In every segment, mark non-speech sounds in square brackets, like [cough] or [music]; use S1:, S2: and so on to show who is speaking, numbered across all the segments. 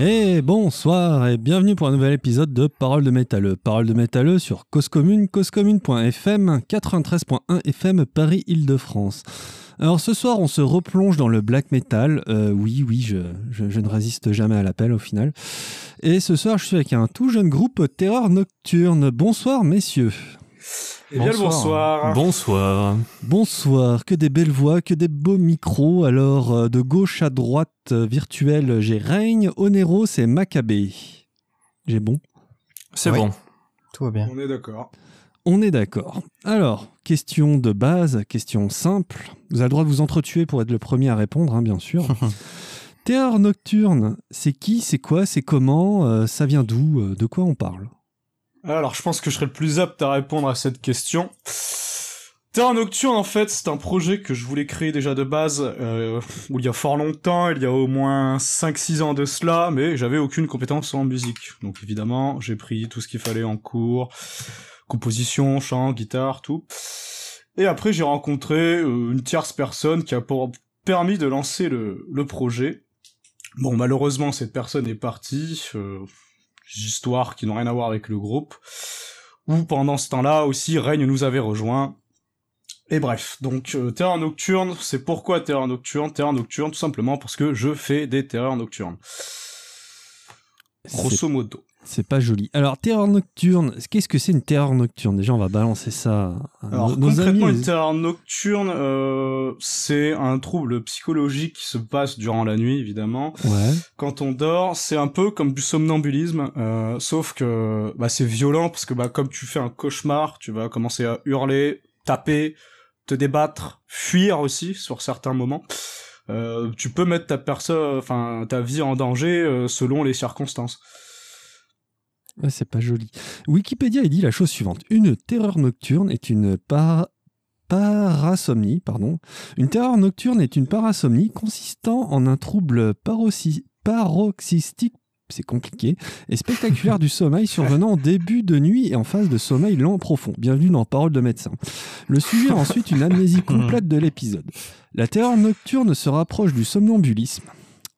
S1: Et bonsoir et bienvenue pour un nouvel épisode de Parole de métalleux. Parole de métalleux sur Cause Commune, causecommune.fm, 93.1 FM Paris-Île-de-France. Alors ce soir, on se replonge dans le black metal. Euh, oui, oui, je ne résiste jamais à l'appel au final. Et ce soir, je suis avec un tout jeune groupe Terreur Nocturne. Bonsoir, messieurs.
S2: Eh bien, le bonsoir.
S3: Bonsoir.
S1: Bonsoir, que des belles voix, que des beaux micros. Alors, euh, de gauche à droite euh, virtuelle, j'ai Règne, Onero, c'est Maccabée. J'ai bon
S3: C'est
S4: Oui.
S3: bon.
S4: Tout va bien.
S2: On est d'accord.
S1: On est d'accord. Alors, question de base, question simple. Vous avez le droit de vous entretuer pour être le premier à répondre, hein, bien sûr. [laughs] Terreur nocturne, c'est qui, c'est quoi, c'est comment, euh, ça vient d'où, euh, de quoi on parle?
S2: Alors, je pense que je serai le plus apte à répondre à cette question. Terre Nocturne, en fait, c'est un projet que je voulais créer déjà de base, euh, il y a fort longtemps, il y a au moins 5-6 ans de cela, mais j'avais aucune compétence en musique. Donc évidemment, j'ai pris tout ce qu'il fallait en cours, composition, chant, guitare, tout. Et après, j'ai rencontré euh, une tierce personne qui a permis de lancer le, le projet. Bon, malheureusement, cette personne est partie. Euh, histoires qui n'ont rien à voir avec le groupe. Ou pendant ce temps-là aussi, Règne nous avait rejoint. Et bref, donc euh, Terreur Nocturne, c'est pourquoi Terreur Nocturne Terreur Nocturne, tout simplement parce que je fais des terreurs nocturnes. Grosso modo.
S1: C'est pas joli. Alors, terreur nocturne, qu'est-ce que c'est une terreur nocturne? Déjà, on va balancer ça à
S2: Alors
S1: nos,
S2: concrètement,
S1: amis.
S2: une terreur nocturne, euh, c'est un trouble psychologique qui se passe durant la nuit, évidemment.
S1: Ouais.
S2: Quand on dort, c'est un peu comme du somnambulisme, euh, sauf que bah, c'est violent parce que bah, comme tu fais un cauchemar, tu vas commencer à hurler, taper, te débattre, fuir aussi sur certains moments. Euh, tu peux mettre ta personne, enfin ta vie en danger selon les circonstances.
S1: Ouais, c'est pas joli. Wikipédia il dit la chose suivante. Une terreur nocturne est une par- parasomnie, pardon. Une terreur nocturne est une parasomnie consistant en un trouble paroxy- paroxystique, c'est compliqué, et spectaculaire [laughs] du sommeil survenant en début de nuit et en phase de sommeil lent profond. Bienvenue dans Parole de médecin. Le sujet ensuite une amnésie [laughs] complète de l'épisode. La terreur nocturne se rapproche du somnambulisme.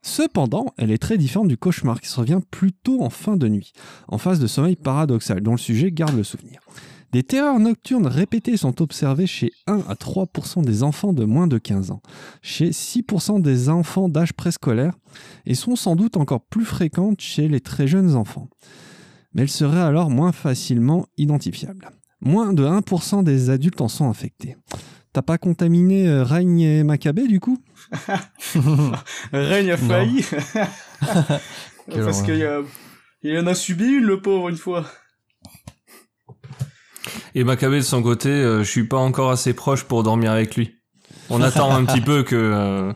S1: Cependant, elle est très différente du cauchemar qui se revient plutôt en fin de nuit, en phase de sommeil paradoxal, dont le sujet garde le souvenir. Des terreurs nocturnes répétées sont observées chez 1 à 3% des enfants de moins de 15 ans, chez 6% des enfants d'âge préscolaire, et sont sans doute encore plus fréquentes chez les très jeunes enfants. Mais elles seraient alors moins facilement identifiables. Moins de 1% des adultes en sont infectés. T'as pas contaminé euh, Règne et Maccabée du coup [laughs]
S2: Règne a failli [laughs] parce qu'il il en a subi une, le pauvre, une fois.
S3: Et Maccabée de son côté, euh, je suis pas encore assez proche pour dormir avec lui. On attend un petit [laughs] peu que euh,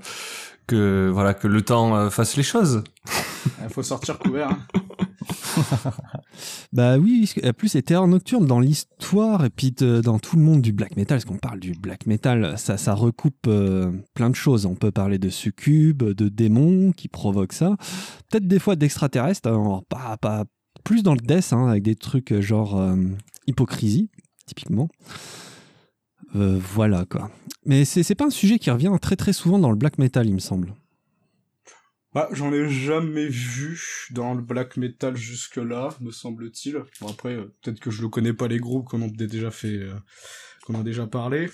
S3: que voilà que le temps euh, fasse les choses.
S2: Il faut sortir couvert. hein.
S1: Bah oui, plus c'est terreur nocturne dans l'histoire et puis de- dans tout le monde du black metal, parce qu'on parle du black metal, ça, recoupe euh, plein de choses. On peut parler de succubes, de démons qui provoquent ça, peut-être des fois d'extraterrestres, alors pas, plus dans le death, hein, avec des trucs euh, genre euh, hypocrisie, typiquement. Euh, voilà quoi. Mais c'est pas un sujet qui revient très très souvent dans le black metal, il me semble.
S2: Bah, j'en ai jamais vu dans le black metal jusque-là, me semble-t-il. Bon, après, euh, peut-être que je le connais pas les groupes qu'on a déjà fait, euh, qu'on a déjà parlé.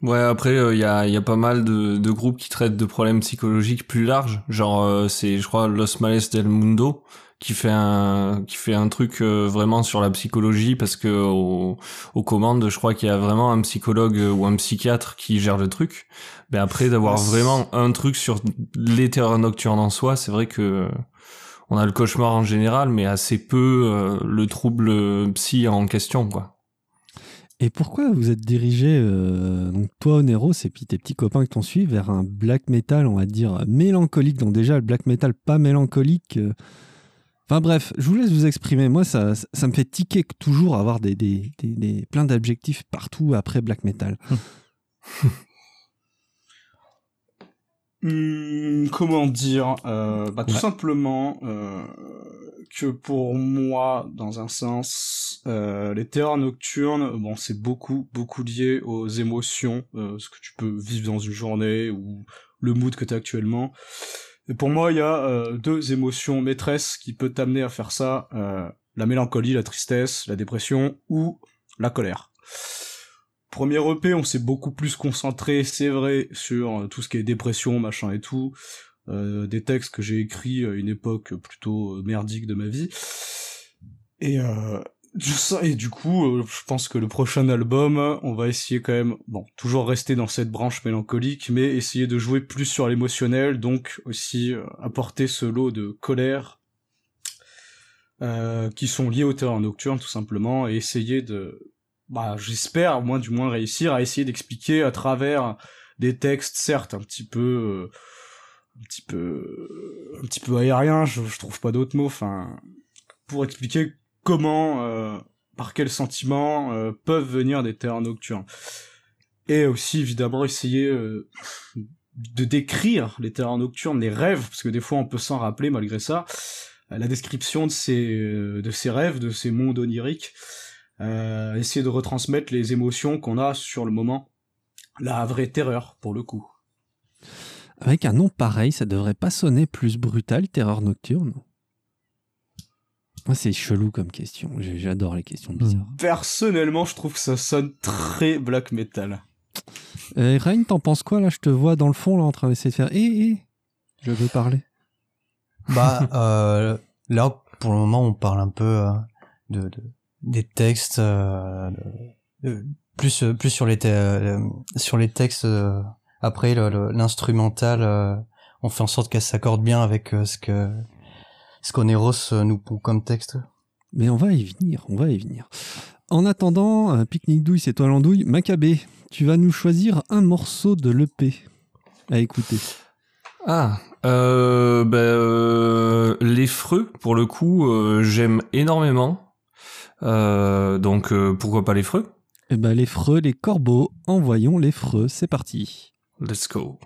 S3: Ouais, après il y a il y a pas mal de, groupes qui traitent de problèmes psychologiques plus larges, genre euh, c'est je crois Los Males del Mundo qui fait un truc euh, vraiment sur la psychologie parce que au- aux commandes, je crois qu'il y a vraiment un psychologue euh, ou un psychiatre qui gère le truc. Mais après d'avoir
S2: Ah,
S3: vraiment un truc sur les terreurs nocturnes en soi, c'est vrai que euh, on a le cauchemar en général, mais assez peu euh, le trouble psy en question, quoi.
S1: Et pourquoi vous êtes dirigé, euh, donc toi Onero, et puis tes petits copains qui t'ont suivi, vers un black metal, on va dire, mélancolique Donc déjà, le black metal pas mélancolique. euh, Enfin bref, je vous laisse vous exprimer. Moi, ça, ça, me fait tiquer que toujours avoir des, des, des, des- plein d'adjectifs partout après black metal. [laughs]
S2: Hum, comment dire euh, bah, Tout
S1: Ouais.
S2: simplement euh, que pour moi, dans un sens, euh, les terreurs nocturnes, bon, c'est beaucoup, beaucoup lié aux émotions, euh, ce que tu peux vivre dans une journée ou le mood que tu as actuellement. Et pour moi, il y a euh, deux émotions maîtresses qui peuvent t'amener à faire ça euh, la mélancolie, la tristesse, la dépression ou la colère. Premier EP, on s'est beaucoup plus concentré, c'est vrai, sur tout ce qui est dépression, machin et tout. Euh, des textes que j'ai écrits à une époque plutôt merdique de ma vie. Et euh, et du coup, euh, je pense que le prochain album, on va essayer quand même, bon, toujours rester dans cette branche mélancolique, mais essayer de jouer plus sur l'émotionnel, donc aussi euh, apporter ce lot de colère euh, qui sont liés au terreur nocturne, tout simplement, et essayer de, bah, j'espère, moi du moins réussir à essayer d'expliquer à travers des textes, certes, un petit peu, un petit peu, un petit peu aérien, je, trouve pas d'autres mots, enfin, pour expliquer comment, euh, par quels sentiments euh, peuvent venir des terres nocturnes. Et aussi, évidemment, essayer euh, de décrire les terres nocturnes, les rêves, parce que des fois on peut s'en rappeler malgré ça, la description de ces, de ces rêves, de ces mondes oniriques, essayer de retransmettre les émotions qu'on a sur le moment, la vraie terreur pour le coup.
S1: Avec un nom pareil, ça devrait pas sonner plus brutal, terreur nocturne? Moi, c'est chelou comme question. J'adore les questions hmm. bizarres.
S2: Personnellement, je trouve que ça sonne très black metal.
S1: Euh, Rain, t'en penses quoi là? Je te vois dans le fond là en train d'essayer de faire. Eh, eh, je veux parler.
S4: Bah, euh, là, pour le moment, on parle un peu euh, de, des textes, euh, plus plus sur les sur les textes. après, l'instrumental, on fait en sorte qu'elle s'accorde bien avec ce que ce qu'Oneros euh, nous pond comme texte
S1: Mais on va y venir, on va y venir. En attendant, euh, Pique-Nique Douille, c'est toi l'andouille. Macabé, tu vas nous choisir un morceau de l'EP à écouter.
S3: Ah, euh, ben, euh, les freux, pour le coup, j'aime énormément. Donc pourquoi pas les freux?
S1: Eh ben les freux, les corbeaux, envoyons les freux, c'est parti.
S3: Let's go.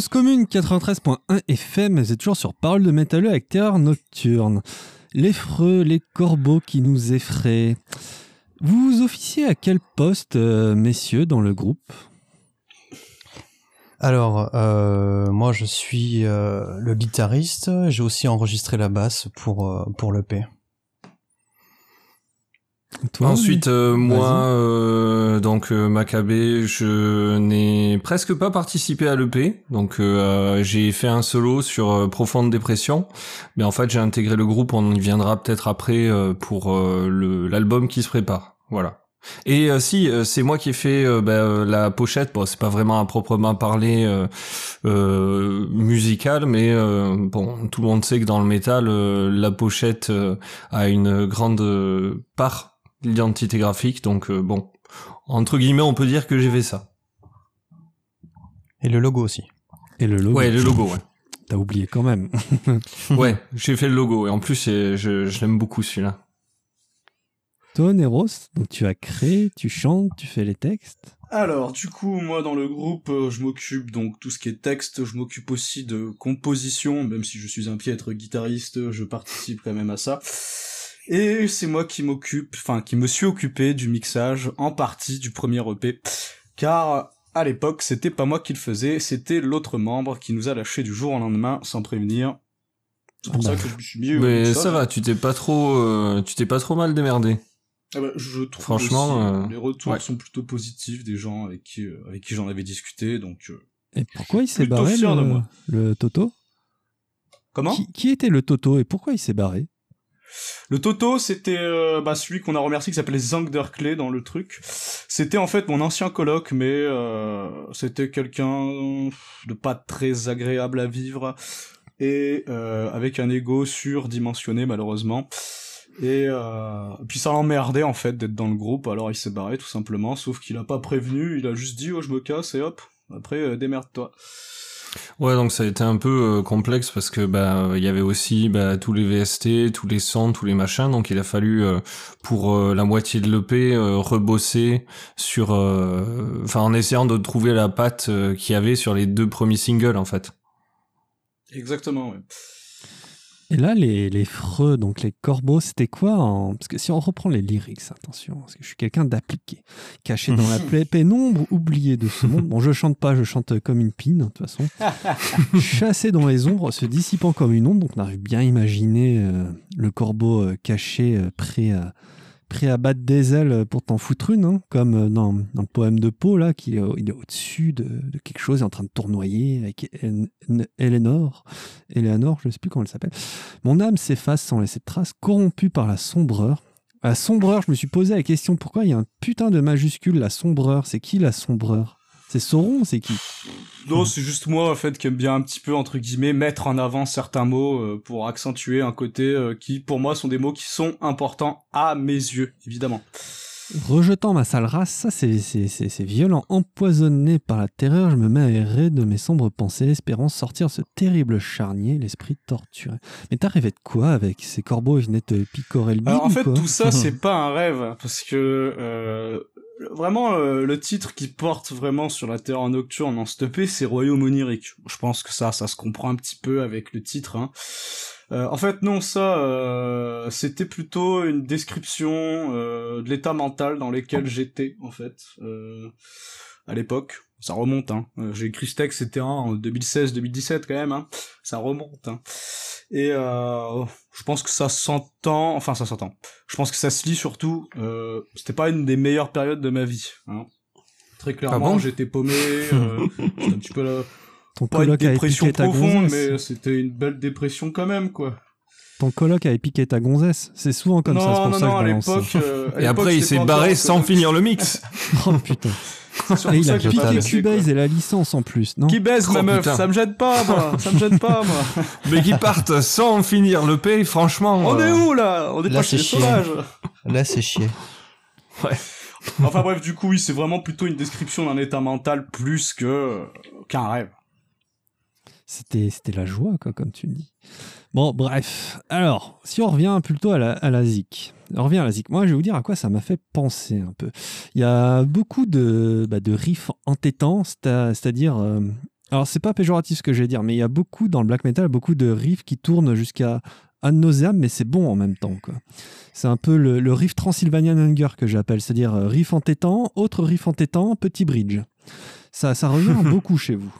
S1: Commune 93.1 FM, c'est toujours sur Parole de métalleux avec Terreur Nocturne. L'effreux, les corbeaux qui nous effraient. Vous officiez à quel poste, euh, messieurs, dans le groupe?
S4: Alors, euh, moi je suis euh, le guitariste, j'ai aussi enregistré la basse pour, pour l'EP.
S1: Toi,
S3: Ensuite, euh, moi, euh, donc euh, Maccabée, je n'ai presque pas participé à l'EP. Donc, euh, j'ai fait un solo sur euh, Profonde Dépression, mais en fait, j'ai intégré le groupe. On y viendra peut-être après euh, pour euh, l'album qui se prépare. Voilà. Et euh, si, euh, c'est moi qui ai fait euh, bah, euh, la pochette. Bon, c'est pas vraiment à proprement parler euh, euh, musical, mais euh, bon, tout le monde sait que dans le métal, euh, la pochette euh, a une grande euh, part l'identité graphique, donc euh, bon, entre guillemets, on peut dire que j'ai fait ça.
S4: Et le logo aussi.
S1: Et le logo.
S3: Ouais, le logo, ouais. [laughs]
S1: T'as oublié quand même. [laughs]
S3: ouais, j'ai fait le logo, et en plus, je, je l'aime beaucoup celui-là.
S1: Toi, Neros, donc tu as créé, tu chantes, tu fais les textes.
S2: Alors, du coup, moi, dans le groupe, euh, je m'occupe donc tout ce qui est texte, je m'occupe aussi de composition, même si je suis un piètre guitariste, je participe quand même à ça. Et c'est moi qui m'occupe, enfin, qui me suis occupé du mixage, en partie du premier EP, car à l'époque, c'était pas moi qui le faisais, c'était l'autre membre qui nous a lâché du jour au lendemain, sans prévenir. C'est pour ça
S1: bah.
S2: que je me suis mis au
S3: Mais ça va, tu t'es pas trop, euh, tu t'es pas trop mal démerdé.
S2: Ah bah, je trouve
S3: Franchement,
S2: aussi,
S3: euh,
S2: les retours
S3: ouais.
S2: sont plutôt positifs des gens avec qui, euh, avec qui j'en avais discuté, donc... euh,
S1: Et pourquoi il s'est barré, le,
S2: moi.
S1: le Toto?
S2: Comment?
S1: Qui, qui était le Toto et pourquoi il s'est barré?
S2: Le Toto, c'était euh, bah, celui qu'on a remercié qui s'appelait Zanderklé dans le truc. C'était en fait mon ancien coloc, mais euh, c'était quelqu'un de pas très agréable à vivre et euh, avec un ego surdimensionné malheureusement. Et euh, puis ça l'emmerdait en fait d'être dans le groupe, alors il s'est barré tout simplement, sauf qu'il a pas prévenu, il a juste dit oh je me casse et hop, après euh, démerde-toi.
S3: Ouais, donc ça a été un peu euh, complexe parce que bah il y avait aussi bah, tous les VST, tous les sons, tous les machins, donc il a fallu euh, pour euh, la moitié de l'EP rebosser sur, enfin en essayant de trouver la patte qu'il y avait sur les deux premiers singles en fait.
S2: Exactement, ouais.
S1: Et là, les, les freux, donc les corbeaux, c'était quoi en... Parce que si on reprend les lyrics, attention, parce que je suis quelqu'un d'appliqué, caché dans la [laughs] pla- pénombre, oublié de ce monde. Bon, je chante pas, je chante comme une pine, de toute façon. [laughs] Chassé dans les ombres, se dissipant comme une onde, donc on arrive bien à imaginer euh, le corbeau euh, caché, euh, prêt à prêt à battre des ailes pour t'en foutre une, hein, comme euh, dans, dans le poème de Poe, là, qui est au-dessus de, quelque chose, est en train de tournoyer avec Éléonore, Éléonore, je ne sais plus comment elle s'appelle. Mon âme s'efface sans laisser de traces, corrompue par la sombreur. La sombreur, je me suis posé la question pourquoi il y a un putain de majuscule, la sombreur? C'est qui la sombreur? C'est Sauron, c'est qui?
S2: Non, c'est juste moi, en fait, qui aime bien un petit peu, entre guillemets, mettre en avant certains mots euh, pour accentuer un côté euh, qui, pour moi, sont des mots qui sont importants à mes yeux, évidemment.
S1: Rejetant ma sale race, ça c'est, c'est, c'est, c'est violent. Empoisonné par la terreur, je me mets à errer de mes sombres pensées, espérant sortir ce terrible charnier, l'esprit torturé. Mais t'as rêvé de quoi avec ces corbeaux Ils venaient te picorer le bide
S2: Alors, en fait, tout ça, c'est [laughs] pas un rêve, parce que euh, vraiment, euh, le titre qui porte vraiment sur la terreur nocturne en stoppé, c'est Royaume onirique. Je pense que ça, ça se comprend un petit peu avec le titre. Hein. Euh, en fait, non, ça, euh, c'était plutôt une description de l'état mental dans lequel j'étais, en fait, à l'époque. Ça remonte, hein. Euh, J'ai écrit ce texte, c'était en 2016-2017 quand même, hein. Ça remonte, hein. Et euh, je pense que ça s'entend, enfin ça s'entend. Je pense que ça se lit surtout. Euh, c'était pas une des meilleures périodes de ma vie. Hein. Très clairement,
S3: bon
S2: j'étais paumé. [laughs] Euh, un petit peu là,
S1: Ton
S2: pas une dépression profonde,
S1: gonzesse.
S2: mais c'était une belle dépression quand même, quoi.
S1: Ton coloc avait piqué ta gonzesse. C'est souvent comme
S2: non,
S1: ça, c'est pour
S2: non,
S1: ça
S2: non,
S1: que
S2: à l'époque. euh,
S3: Et après, il s'est barré sans finir le mix. [laughs]
S1: Oh putain. Il a piqué Cubase et la licence en plus, non
S2: Qui baise
S3: Oh,
S2: ma meuf,
S3: putain.
S2: ça me gêne pas, moi. ça me gêne pas, moi. [laughs]
S3: Mais qui partent sans finir le P, franchement.
S2: On
S3: euh,
S2: est où là? On est
S4: Là,
S2: pas chez les sauvages.
S4: Là, c'est chier. [laughs]
S2: Enfin bref, du coup, oui, c'est vraiment plutôt une description d'un état mental plus que qu'un rêve.
S1: C'était, c'était la joie, quoi, comme tu le dis. Bon, bref. Alors, si on revient plutôt à la, à la zik. On revient à la zik. Moi, je vais vous dire à quoi ça m'a fait penser un peu. Il y a beaucoup de, bah, de riffs entêtants, c'est-à- c'est-à-dire... euh, alors, c'est pas péjoratif ce que je vais dire, mais il y a beaucoup, dans le black metal, beaucoup de riffs qui tournent jusqu'à ad nauseam, mais c'est bon en même temps, quoi. C'est un peu le, le riff Transylvanian Hunger que j'appelle, c'est-à-dire euh, riff entêtant, autre riff entêtant, petit bridge. Ça, ça revient [laughs] beaucoup chez vous.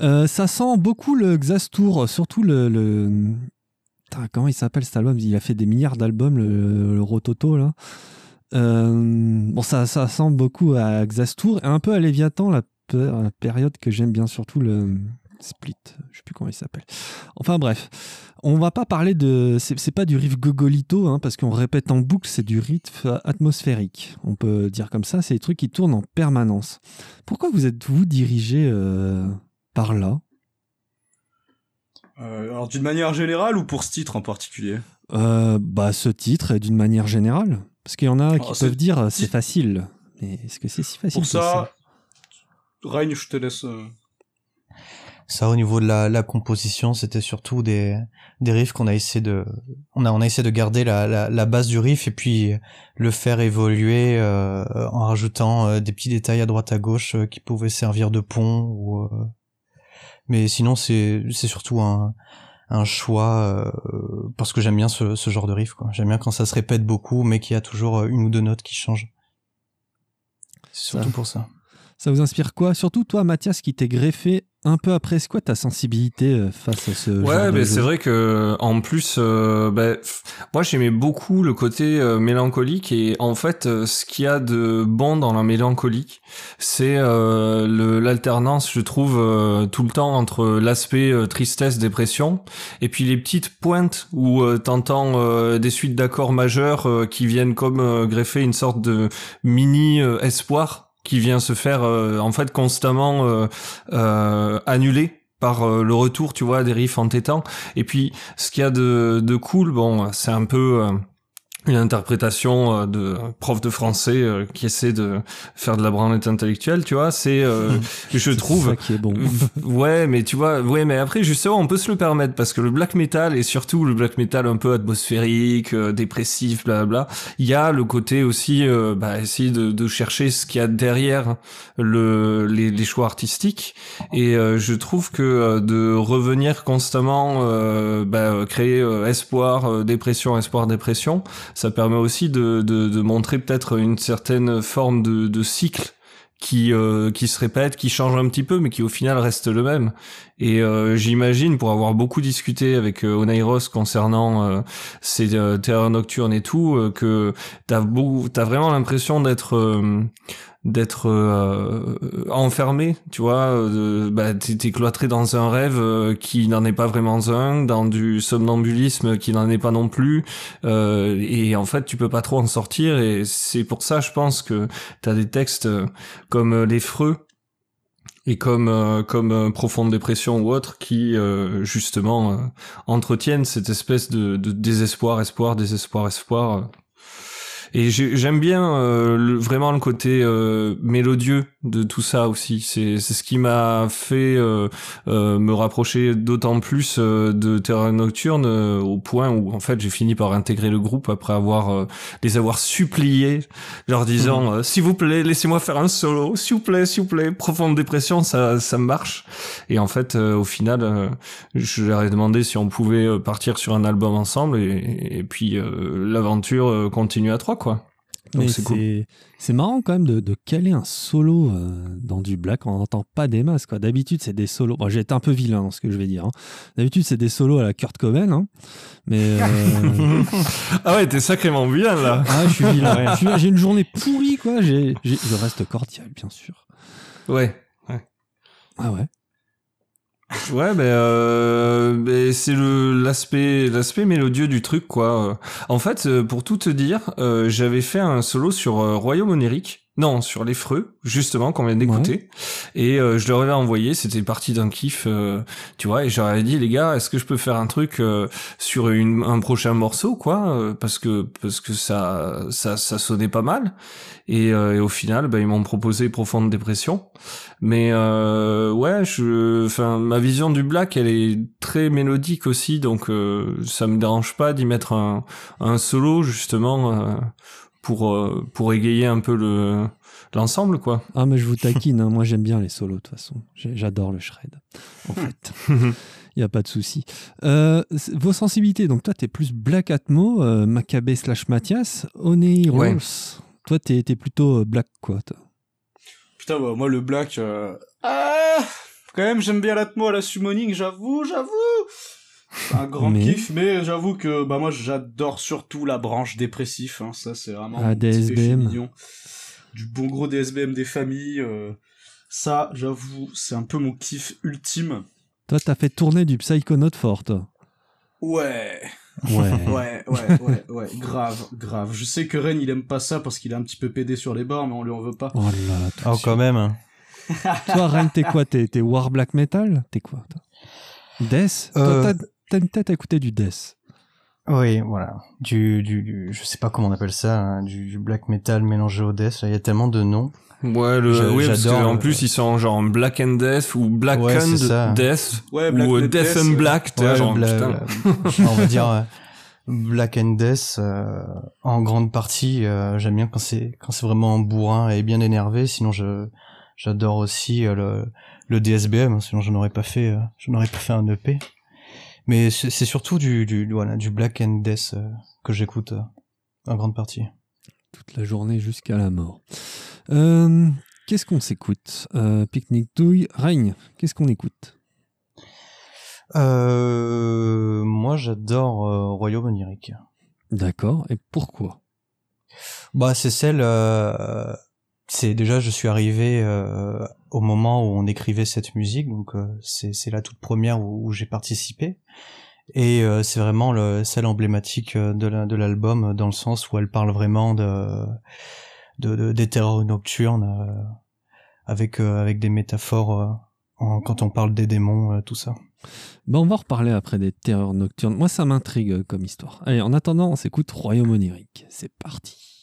S1: Euh, ça sent beaucoup le Xastour, surtout le. comment il s'appelle cet album? Il a fait des milliards d'albums, le, Rototo, là. Euh, bon, ça, ça sent beaucoup à Xastour et un peu à Léviathan, la, la période que j'aime bien, surtout le Split. Je sais plus comment il s'appelle. Enfin bref, on va pas parler de. C'est pas du riff gogolito, hein, parce qu'on répète en boucle, c'est du riff atmosphérique. On peut dire comme ça, c'est des trucs qui tournent en permanence. Pourquoi vous êtes-vous dirigé euh, par là?
S2: Euh, alors d'une manière générale ou pour ce titre en particulier?
S1: Euh, bah, ce titre est d'une manière générale. Parce qu'il y en a qui
S2: Oh, c'est-
S1: peuvent dire euh, c'est facile. Mais est-ce que c'est si facile
S2: Pour
S1: que
S2: ça, Règne, je te laisse.
S4: Ça, au niveau de la, la composition, c'était surtout des, des riffs qu'on a essayé de, on a, on a essayé de garder la, la, la base du riff et puis le faire évoluer euh, en rajoutant euh, des petits détails à droite à gauche euh, qui pouvaient servir de pont ou. euh, Mais sinon, c'est, c'est surtout un, un choix euh, parce que j'aime bien ce, ce genre de riff. Quoi. J'aime bien quand ça se répète beaucoup, mais qu'il y a toujours une ou deux notes qui changent. C'est surtout
S1: Ça.
S4: pour ça.
S1: Ça vous inspire quoi? Surtout toi, Mathias, qui t'es greffé un peu après. C'est quoi ta sensibilité euh, face à ce genre
S3: Ouais,
S1: de
S3: mais
S1: jeu?
S3: c'est vrai que en plus, euh, bah, moi j'aimais beaucoup le côté euh, mélancolique et en fait, euh, ce qu'il y a de bon dans la mélancolique, c'est euh, l'alternance, je trouve, euh, tout le temps entre l'aspect euh, tristesse, dépression, et puis les petites pointes où euh, t'entends euh, des suites d'accords majeurs euh, qui viennent comme euh, greffer une sorte de mini euh, espoir qui vient se faire euh, en fait constamment euh, euh, annuler par euh, le retour, tu vois, des riffs entêtants. Et puis, ce qu'il y a de, de cool, bon, c'est un peu... euh, une interprétation euh, de prof de français euh, qui essaie de faire de la branlette intellectuelle, tu vois, c'est euh, [laughs] je trouve
S1: ça qui est bon.
S3: ouais, mais tu vois, ouais, mais après justement, on peut se le permettre parce que le black metal et surtout le black metal un peu atmosphérique, dépressif, bla bla, il y a le côté aussi bah essayer de, de chercher ce qu'il y a derrière le les, les choix artistiques et je trouve que de revenir constamment bah, créer espoir, dépression, espoir, dépression ça permet aussi de, de, montrer peut-être une certaine forme de, de cycle qui euh, qui se répète, qui change un petit peu, mais qui au final reste le même. Et euh, j'imagine, pour avoir beaucoup discuté avec euh, Onairos concernant euh, ces terreurs nocturnes et tout, que t'as as vraiment l'impression d'être d'être euh, enfermé, tu vois, euh, bah, t'es cloîtré dans un rêve euh, qui n'en est pas vraiment un, dans du somnambulisme qui n'en est pas non plus, euh, et en fait tu peux pas trop en sortir, et c'est pour ça je pense que t'as des textes comme Les Freux, et comme comme profonde dépression ou autre qui justement entretiennent cette espèce de, de désespoir espoir désespoir espoir. Et j'aime bien euh, vraiment le côté euh, mélodieux de tout ça aussi. C'est c'est ce qui m'a fait euh, euh me rapprocher d'autant plus euh, de Terra Nocturne au point où en fait j'ai fini par intégrer le groupe après avoir les avoir suppliés, leur disant mhm. s'il vous plaît laissez-moi faire un solo, s'il vous plaît, s'il vous plaît. Profonde dépression, ça ça marche. Et en fait au final je leur ai demandé si on pouvait partir sur un album ensemble et, et puis l'aventure continue à trois quoi.
S1: Donc c'est c'est marrant quand même de, de caler un solo euh, dans du black. On n'entend pas des masses. Quoi. D'habitude, c'est des solos. Bon, j'ai été un peu vilain dans ce que je vais dire. Hein. D'habitude, c'est des solos à la Kurt Cobain. Hein. Mais euh... [laughs]
S3: ah ouais, t'es sacrément vilain là.
S1: Ah, je suis vilain. Ouais. [laughs] J'ai une journée pourrie, quoi. J'ai, je reste cordial, bien sûr.
S3: Ouais. ouais.
S1: Ah ouais.
S3: Ouais, mais, euh, c'est le l'aspect l'aspect mélodieux du truc quoi. En fait, euh, pour tout te dire, euh, j'avais fait un solo sur euh, Royaume onirique non, sur les Freux, justement, qu'on vient d'écouter. Et euh, je leur avais envoyé, c'était parti d'un kiff, euh, tu vois, et j'aurais dit, les gars, est-ce que je peux faire un truc euh, sur une, un prochain morceau, quoi Parce que parce que ça ça, ça sonnait pas mal. Et, et au final, bah, ils m'ont proposé Profonde Dépression. Mais ouais, je, enfin, ma vision du black, elle est très mélodique aussi, donc ça me dérange pas d'y mettre un, un solo, justement pour euh, pour égayer un peu le l'ensemble quoi.
S1: Ah mais je vous taquine, hein. moi j'aime bien les solos de toute façon. J'adore le shred en [laughs] fait. Il n'y a pas de souci. Euh, vos sensibilités, donc toi tu es plus Black Atmo, euh, Maccabé slash Mathias, Oney Rolls. Toi tu es, plutôt Black quoi toi
S2: Putain bah, moi le Black... Ah Quand même j'aime bien l'Atmo à la summoning, j'avoue, j'avoue un grand kiff, mais j'avoue que bah moi j'adore surtout la branche dépressif. Hein. Ça c'est vraiment
S1: ah, DSBM.
S2: Du bon gros DSBM des familles. Euh. Ça, j'avoue, c'est un peu mon kiff ultime.
S1: Toi, t'as fait tourner du Psychonaut fort,
S2: Ouais.
S1: Ouais. [laughs]
S2: ouais, ouais, ouais, ouais, grave, grave. Je sais que Ren, il aime pas ça parce qu'il est un petit peu pédé sur les bords, mais on lui en veut pas.
S1: Oh là
S4: Oh, quand même. Hein.
S1: toi, Ren, t'es quoi? T'es War Black Metal? T'es quoi toi? Death? Euh t'as une tête à écouter du death.
S4: Oui, voilà. Du, du, je sais pas comment on appelle ça, hein, du, black metal mélangé au death. Il y a tellement de noms.
S3: Ouais, le, oui, parce qu'en plus, ils sont genre black and death ou black and death.
S2: Ouais,
S3: ou death, and black, ouais, genre, [laughs]
S4: on va dire, euh, Black and Death, euh, en grande partie, euh, j'aime bien quand c'est quand c'est vraiment bourrin et bien énervé. Sinon, je j'adore aussi le le DSBM. Hein, sinon, je n'aurais pas fait je n'aurais pas fait un EP. Mais c'est surtout du, du, voilà, du Black and Death euh, que j'écoute euh, en grande partie.
S1: Toute la journée jusqu'à la mort. Euh, qu'est-ce qu'on s'écoute? Picnic Douille, Règne, qu'est-ce qu'on écoute?
S4: Moi, j'adore Royaume onirique.
S1: D'accord, et pourquoi?
S4: Bah, c'est celle c'est déjà je suis arrivé euh, au moment où on écrivait cette musique donc euh, c'est la toute première où, j'ai participé et euh, c'est vraiment le celle emblématique de de l'album dans le sens où elle parle vraiment de de, des terreurs nocturnes avec avec des métaphores quand on parle des démons tout ça
S5: Bah, on va reparler après des terreurs nocturnes. Moi, ça m'intrigue euh, comme histoire. Allez, en attendant, on s'écoute Royaume onirique. C'est parti.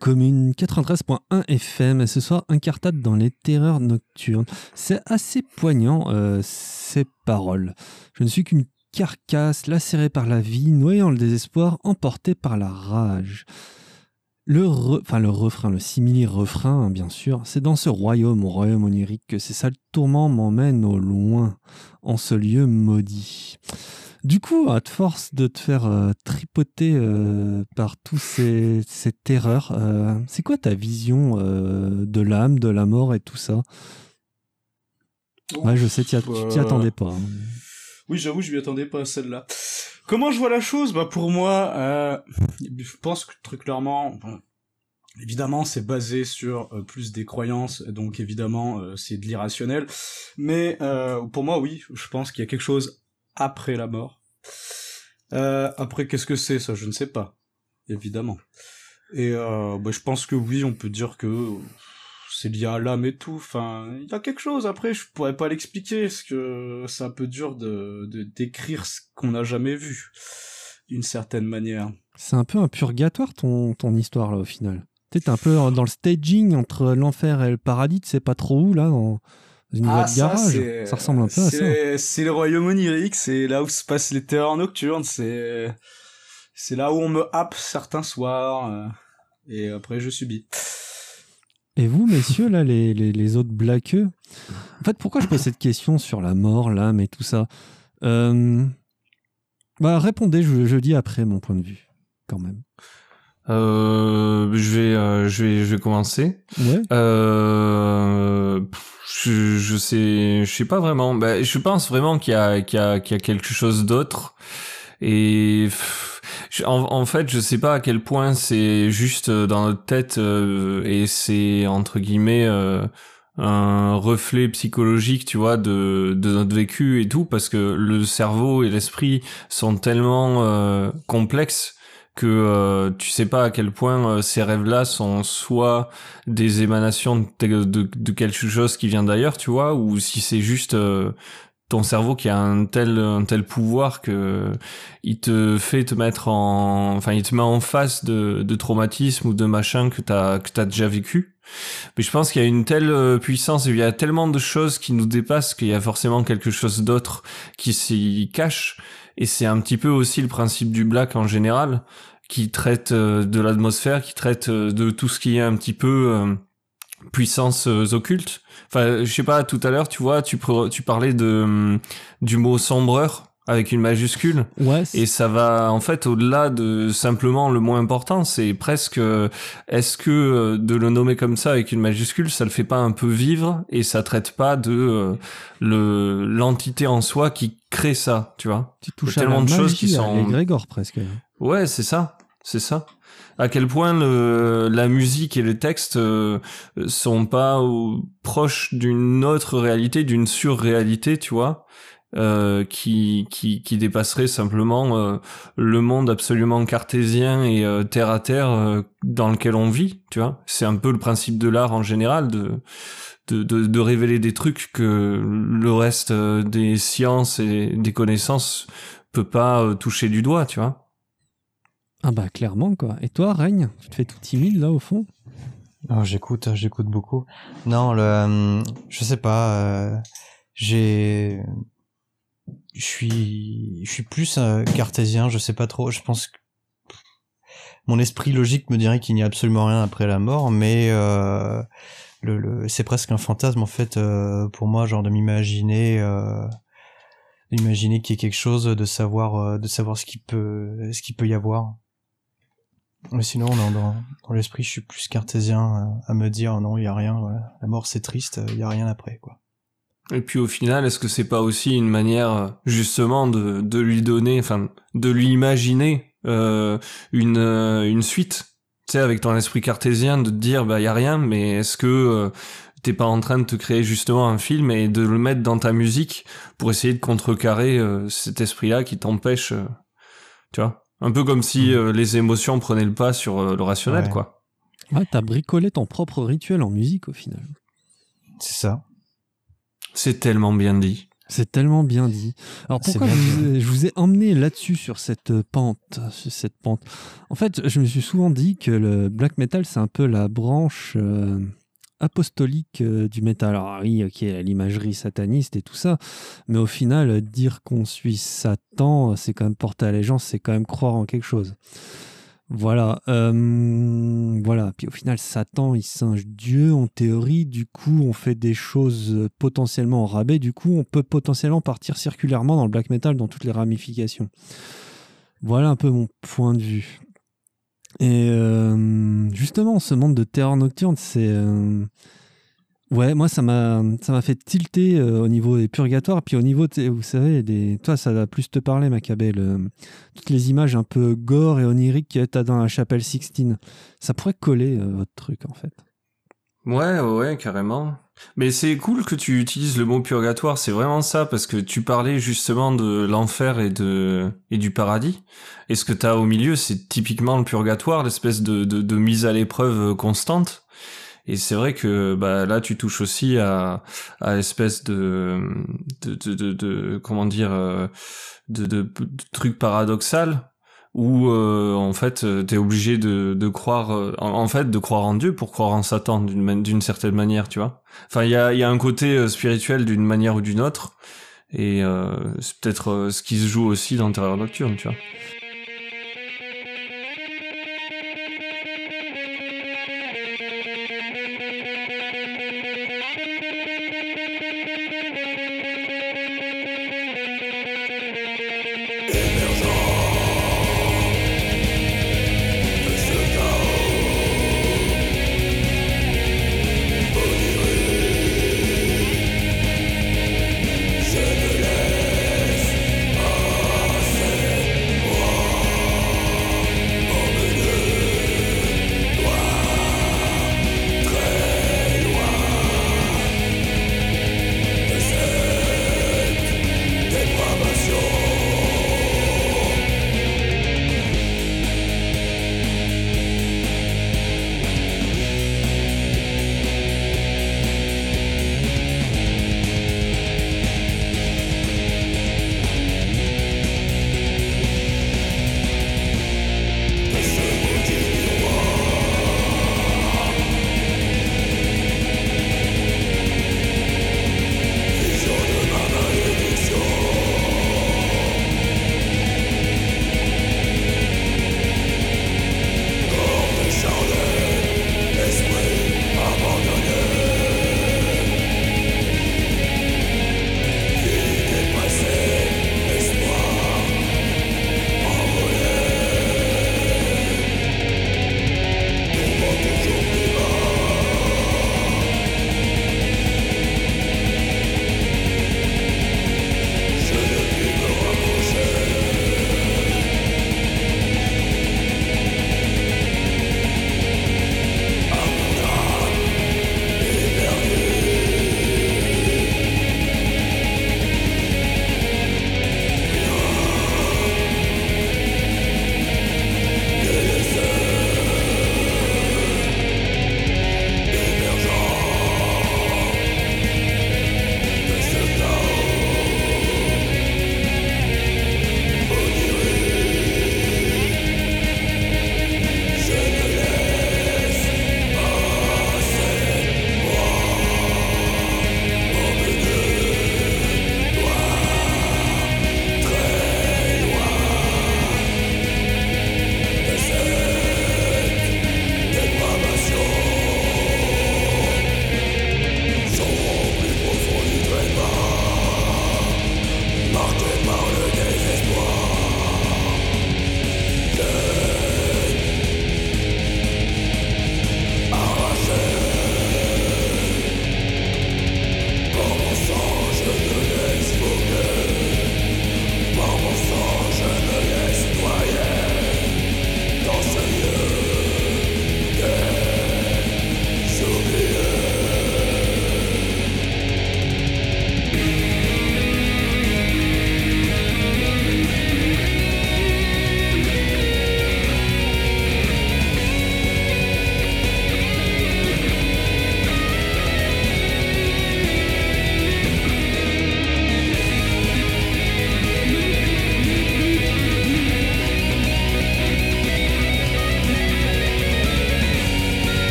S5: Commune 93.1 FM. Ce soir, incartade dans les terreurs nocturnes. C'est assez poignant, euh, ces paroles. Je ne suis qu'une carcasse lacérée par la vie, noyant le désespoir, emportée par la rage.
S1: Le refrain, le simili-refrain, hein, bien sûr, c'est dans ce royaume, au royaume onirique, que ces sales tourments m'emmènent au loin, en ce lieu maudit. Du coup, à force de te faire euh, tripoter euh, par tous ces, ces terreurs, euh, c'est quoi ta vision de l'âme, de la mort et tout ça? Ouais, je sais, tu t'y attendais pas. Hein.
S2: Oui, j'avoue, je m'y attendais pas à celle-là. Comment je vois la chose? Bah pour moi, je pense que très clairement, évidemment, c'est basé sur plus des croyances, donc évidemment, c'est de l'irrationnel. Mais pour moi, oui, je pense qu'il y a quelque chose après la mort. Euh, après, qu'est-ce que c'est ça? Je ne sais pas, évidemment. Et euh, bah, je pense que oui, on peut dire que c'est lié à l'âme et tout. Enfin, il y a quelque chose. Après, je pourrais pas l'expliquer parce que c'est un peu dur de, de décrire ce qu'on n'a jamais vu, d'une certaine manière.
S1: C'est un peu un purgatoire ton histoire là au final. Tu es un peu dans le staging entre l'enfer et le paradis. Tu sais pas trop où là. Une ah, garage. Ça, ressemble un peu à ça.
S2: C'est le royaume onirique, c'est là où se passent les terreurs nocturnes, c'est c'est là où on me happe certains soirs euh, et après je subis.
S1: Et vous, messieurs, là, les, les, les autres blaqueux, en fait, pourquoi je pose cette question sur la mort, l'âme et tout ça? Euh, Bah, répondez, je, je dis après mon point de vue, quand même.
S3: Euh, je vais, euh, je vais, je vais commencer. Ouais. Euh, je, je sais, je sais pas vraiment. Bah, je pense vraiment qu'il y a, qu'il y a, qu'il y a quelque chose d'autre. Et en, en, fait, je sais pas à quel point c'est juste dans notre tête euh, et c'est entre guillemets euh, un reflet psychologique, tu vois, de, de notre vécu et tout, parce que le cerveau et l'esprit sont tellement euh, complexes que euh, tu sais pas à quel point euh, ces rêves-là sont soit des émanations de, quelque chose qui vient d'ailleurs, tu vois, ou si c'est juste euh, ton cerveau qui a un tel un tel pouvoir que il te fait te mettre en enfin il te met en face de, de traumatisme ou de machin que t'as que t'as déjà vécu. Mais je pense qu'il y a une telle puissance et il y a tellement de choses qui nous dépassent qu'il y a forcément quelque chose d'autre qui s'y cache. Et c'est un petit peu aussi le principe du black en général qui traite euh, de l'atmosphère, qui traite euh, de tout ce qui est un petit peu euh, puissances occultes. Enfin, je sais pas, tout à l'heure, tu vois, tu, tu parlais de du mot sombreur avec une majuscule.
S1: Ouais.
S3: Et ça va en fait au-delà de simplement le mot important, c'est presque est-ce que de le nommer comme ça avec une majuscule, ça le fait pas un peu vivre et ça traite pas de le l'entité en soi qui crée ça, tu vois?
S1: Tu touches tellement de choses qui sont Grégor presque.
S3: Ouais, c'est ça. C'est ça. À quel point la musique et le texte euh, sont pas proches d'une autre réalité, d'une surréalité, tu vois, euh, qui, qui, qui dépasserait simplement euh, le monde absolument cartésien et euh, terre à terre dans lequel on vit, tu vois. C'est un peu le principe de l'art en général de, de, de, de révéler des trucs que le reste des sciences et des connaissances peut pas toucher du doigt, tu vois.
S1: Ah bah clairement quoi. Et toi, Règne, tu te fais tout timide là au fond?
S4: Oh, J'écoute, j'écoute beaucoup. Non, le, euh, je sais pas. Euh, j'ai, je suis, je suis plus euh, cartésien. Je sais pas trop. Je pense que mon esprit logique me dirait qu'il n'y a absolument rien après la mort, mais le, c'est presque un fantasme en fait pour moi, genre de m'imaginer d'imaginer qu'il y ait quelque chose de savoir de savoir ce qui peut ce qu'il peut y avoir mais sinon, dans, l'esprit, je suis plus cartésien à, me dire non, il y a rien. La mort, c'est triste, il y a rien après, quoi.
S3: Et puis au final, est-ce que c'est pas aussi une manière justement de, de lui donner, enfin, de lui imaginer euh, une euh, une suite, tu sais, avec ton esprit cartésien, de te dire bah y a rien, mais est-ce que euh, t'es pas en train de te créer justement un film et de le mettre dans ta musique pour essayer de contrecarrer euh, cet esprit-là qui t'empêche, tu vois? Un peu comme si euh, les émotions prenaient le pas sur euh, le rationnel, quoi.
S1: Ouais, t'as bricolé ton propre rituel en musique au final.
S4: C'est ça.
S3: C'est tellement bien dit.
S1: C'est tellement bien dit. Alors pourquoi je vous, ai, emmené là-dessus sur cette pente, sur cette pente En fait, je me suis souvent dit que le black metal c'est un peu la branche euh, apostolique euh, du métal. Alors oui, ok, l'imagerie sataniste et tout ça, mais au final, dire qu'on suit Satan, c'est quand même porter allégeance, c'est quand même croire en quelque chose. Voilà, euh, voilà. Puis au final, Satan, il singe Dieu en théorie. Du coup, on fait des choses potentiellement en rabais. Du coup, on peut potentiellement partir circulairement dans le black metal dans toutes les ramifications. Voilà un peu mon point de vue. Et euh, justement, ce monde de terreur nocturne, c'est euh, Ouais, moi ça m'a fait tilter euh, au niveau des purgatoires, puis au niveau, vous savez, des, toi ça va plus te parler, Macabé, toutes les images un peu gore et oniriques que t'as dans la chapelle Sixtine. Ça pourrait coller votre truc en fait.
S3: Ouais, ouais, carrément. Mais c'est cool que tu utilises le mot purgatoire, c'est vraiment ça, parce que tu parlais justement de l'enfer et de et du paradis. Et ce que t'as au milieu, c'est typiquement le purgatoire, l'espèce de, de, de mise à l'épreuve constante. Et c'est vrai que bah, là, tu touches aussi à, à espèce de, de, de, de, comment dire, euh, de, de, de truc paradoxal où euh, en fait t'es obligé de, de croire euh, en, fait de croire en Dieu pour croire en Satan d'une d'une certaine manière tu vois. Enfin il y a, y a un côté spirituel d'une manière ou d'une autre et c'est peut-être ce qui se joue aussi dans Terreur Nocturne tu vois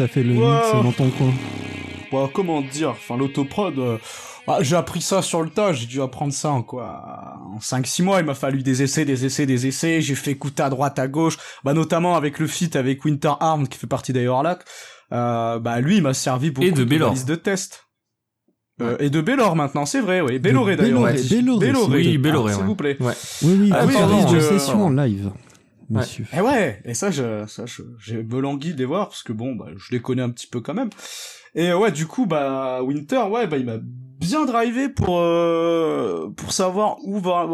S1: t'as fait le mix dans ton coin.
S2: Bah, comment dire Enfin, l'autoprod, euh, ah, j'ai appris ça sur le tas, j'ai dû apprendre ça en quoi En 5-6 mois, il m'a fallu des essais, des essais, des essais, j'ai fait écouter à droite, à gauche, bah notamment avec le feat avec Winter Arm, qui fait partie d'Ayorlac, euh, bah lui, il m'a servi beaucoup
S3: Et de Bellor.
S2: liste de tests. Euh, et de Bellor maintenant, c'est vrai, oui. Belloré
S1: De
S2: d'ailleurs.
S3: Oui, Belloré,
S2: s'il
S3: ouais.
S2: vous plaît.
S3: Ouais.
S1: Oui, oui,
S2: Ah oui,
S1: une
S2: je-
S1: session en live, monsieur.
S2: Eh ouais, et ça, je, ça, je, j'ai me languis de les voir parce que bon, bah, je les connais un petit peu quand même. Et ouais, du coup, bah, Winter, ouais, bah, il m'a bien drivé pour, euh, pour savoir où va,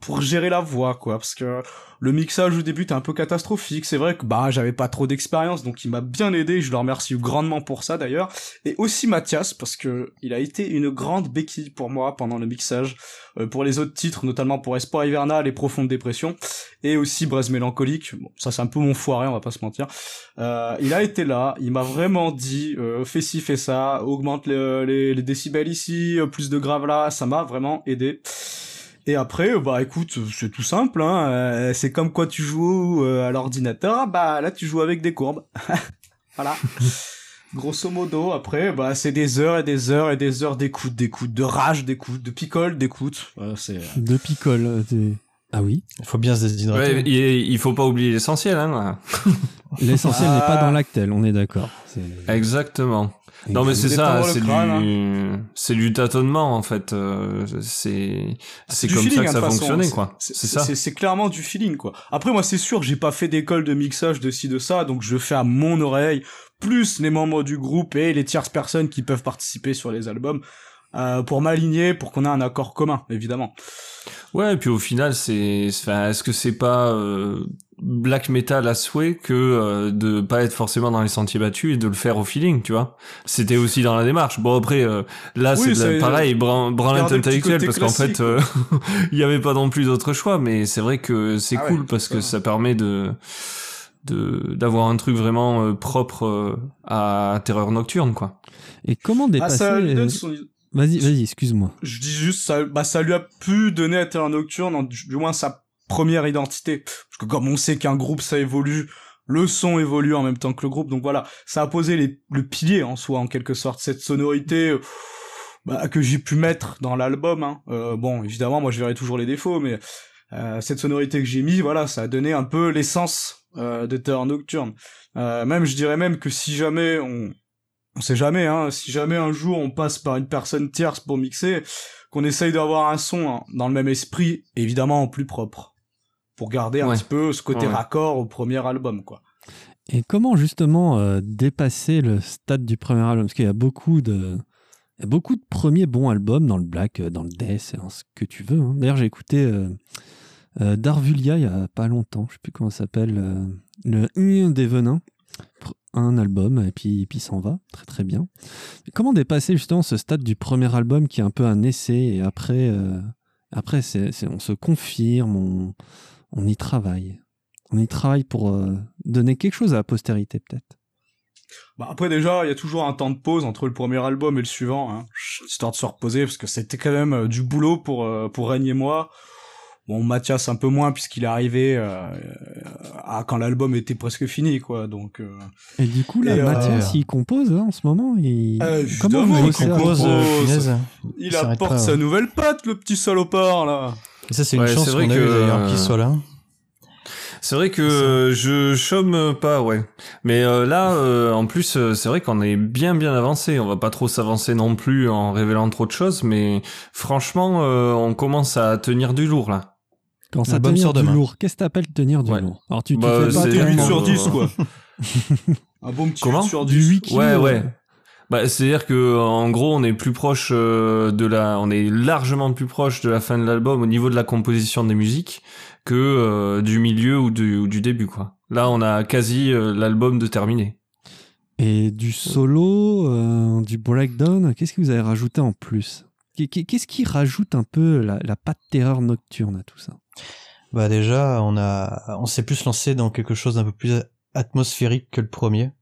S2: pour gérer la voix, quoi, parce que le mixage au début était un peu catastrophique. C'est vrai que, bah, j'avais pas trop d'expérience, donc il m'a bien aidé, je le remercie grandement pour ça d'ailleurs. Et aussi Mathias, parce que il a été une grande béquille pour moi pendant le mixage, euh, pour les autres titres, notamment pour Espoir Hivernal et Profonde Dépression et aussi Braise Mélancolique. Bon, ça c'est un peu mon foiré, on va pas se mentir. Euh, il a été là, il m'a vraiment dit euh, fais ci, fais ça, augmente le- les, les décibels ici, euh, plus de grave là, ça m'a vraiment aidé. Et après, euh, bah écoute, c'est tout simple, hein, euh, c'est comme quoi tu joues euh, à l'ordinateur, bah là tu joues avec des courbes. [laughs] voilà. Grosso modo, après, bah c'est des heures et des heures et des heures d'écoute, d'écoute, de rage, d'écoute, de picole, d'écoute. Euh, c'est
S1: De picole. t'es- Ah oui
S4: Il faut bien se déshydrater.
S3: Ouais, il, faut pas oublier l'essentiel, hein.
S1: L'essentiel [laughs] n'est pas
S2: Ah.
S1: dans l'actel, on est d'accord.
S3: Exactement. Non mais c'est ça, c'est du, c'est du tâtonnement en fait. euh, c'est, c'est
S2: du
S3: comme
S2: feeling,
S3: ça que
S2: hein,
S3: ça fonctionnait quoi.
S2: C'est
S3: C'est ça.
S2: C'est c'est clairement du feeling quoi. Après moi c'est sûr, j'ai pas fait d'école de mixage de ci de ça, donc je fais à mon oreille plus les membres du groupe et les tierces personnes qui peuvent participer sur les albums euh, pour m'aligner, pour qu'on ait un accord commun évidemment.
S3: Ouais, et puis au final, c'est, c'est- enfin, est-ce que c'est pas euh, black metal à souhait que euh, de pas être forcément dans les sentiers battus et de le faire au feeling, tu vois C'était aussi dans la démarche. Bon après, euh, là
S2: Oui,
S3: c'est de la-
S2: c'est-
S3: pareil, bran- branlette intellectuelle parce qu'en fait, euh, [laughs] il y avait pas non plus d'autre choix, mais c'est vrai que c'est
S2: Ah ouais,
S3: cool parce que
S2: ça.
S3: ça permet de de d'avoir un truc vraiment euh, propre euh, à Terreur Nocturne, quoi.
S1: Et comment
S2: Ah
S1: dépasser
S2: ça
S1: euh,
S2: donne son
S1: Vas-y, vas-y, excuse-moi.
S2: je dis juste ça bah ça lui a pu donner à Terre Nocturne du moins sa première identité. Parce que comme on sait qu'un groupe ça évolue le son évolue en même temps que le groupe. Donc voilà ça a posé le pilier en soi en quelque sorte cette sonorité euh, bah, que j'ai pu mettre dans l'album hein. Euh, bon évidemment moi je verrai toujours les défauts mais euh, cette sonorité que j'ai mis voilà ça a donné un peu l'essence euh, de Nocturne. Même je dirais même que si jamais on on sait jamais, hein, si jamais un jour on passe par une personne tierce pour mixer, qu'on essaye d'avoir un son hein, dans le même esprit, évidemment en plus propre, pour garder un
S3: Ouais.
S2: petit peu ce côté
S3: Ouais.
S2: raccord au premier album, quoi.
S1: Et comment justement euh, dépasser le stade du premier album? Parce qu'il y a beaucoup de, il y a beaucoup de premiers bons albums dans le black, euh, dans le death, dans ce que tu veux. hein. D'ailleurs, j'ai écouté euh, euh, Darvulia il y a pas longtemps, je sais plus comment ça s'appelle, euh, le Un des venins, un album et puis puis s'en va, très très bien. Et comment dépasser justement ce stade du premier album qui est un peu un essai et après, euh, après c'est- on se confirme, on, on y travaille. On y travaille pour euh, donner quelque chose à la postérité, peut-être.
S2: Bah après déjà, il y a toujours un temps de pause entre le premier album et le suivant, hein, histoire de se reposer, parce que c'était quand même euh, du boulot pour euh, pour Règne et moi. Bon, Mathias un peu moins puisqu'il est arrivé euh, à quand l'album était presque fini, quoi. Donc euh,
S1: Et du coup, là,
S2: Et, euh,
S1: Mathias, il compose là, en ce moment. Il...
S2: Euh,
S1: Comment vous
S2: il compose. Il apporte
S4: pas,
S2: sa
S4: ouais.
S2: nouvelle patte, le petit salopard là.
S4: Et ça, c'est une
S3: Ouais,
S4: chance qu'on a eu
S3: que-
S4: d'ailleurs qu'il soit là.
S3: C'est vrai que euh, je chôme pas, ouais. Mais euh, là, euh, en plus, euh, c'est vrai qu'on est bien bien avancé. On va pas trop s'avancer non plus en révélant trop de choses, mais franchement, euh, on commence à tenir du lourd là.
S1: Quand ça tenir du
S4: demain.
S1: lourd, qu'est-ce que t'appelles tenir du
S3: Ouais.
S1: lourd? Alors, tu, tu
S3: Bah,
S1: fais pas
S3: c'est
S2: T'es 8
S1: tellement-
S2: sur
S3: euh,
S2: 10 quoi. [laughs] un bon petit
S3: Comment?
S2: 8 sur
S1: du
S2: 10.
S1: 8 kilos.
S3: Ouais, ouais.
S1: Euh,
S3: Bah, c'est-à-dire que en gros, on est plus proche euh, de la, on est largement plus proche de la fin de l'album au niveau de la composition des musiques que euh, du milieu ou du, ou du début, quoi. Là, on a quasi euh, l'album de terminé.
S1: Et du solo, euh, du breakdown, qu'est-ce que vous avez rajouté en plus? Qu'est- qu'est- Qu'est-ce qui rajoute un peu la, la patte terreur nocturne à tout ça?
S4: Bah déjà, on a, on s'est plus lancé dans quelque chose d'un peu plus atmosphérique que le premier,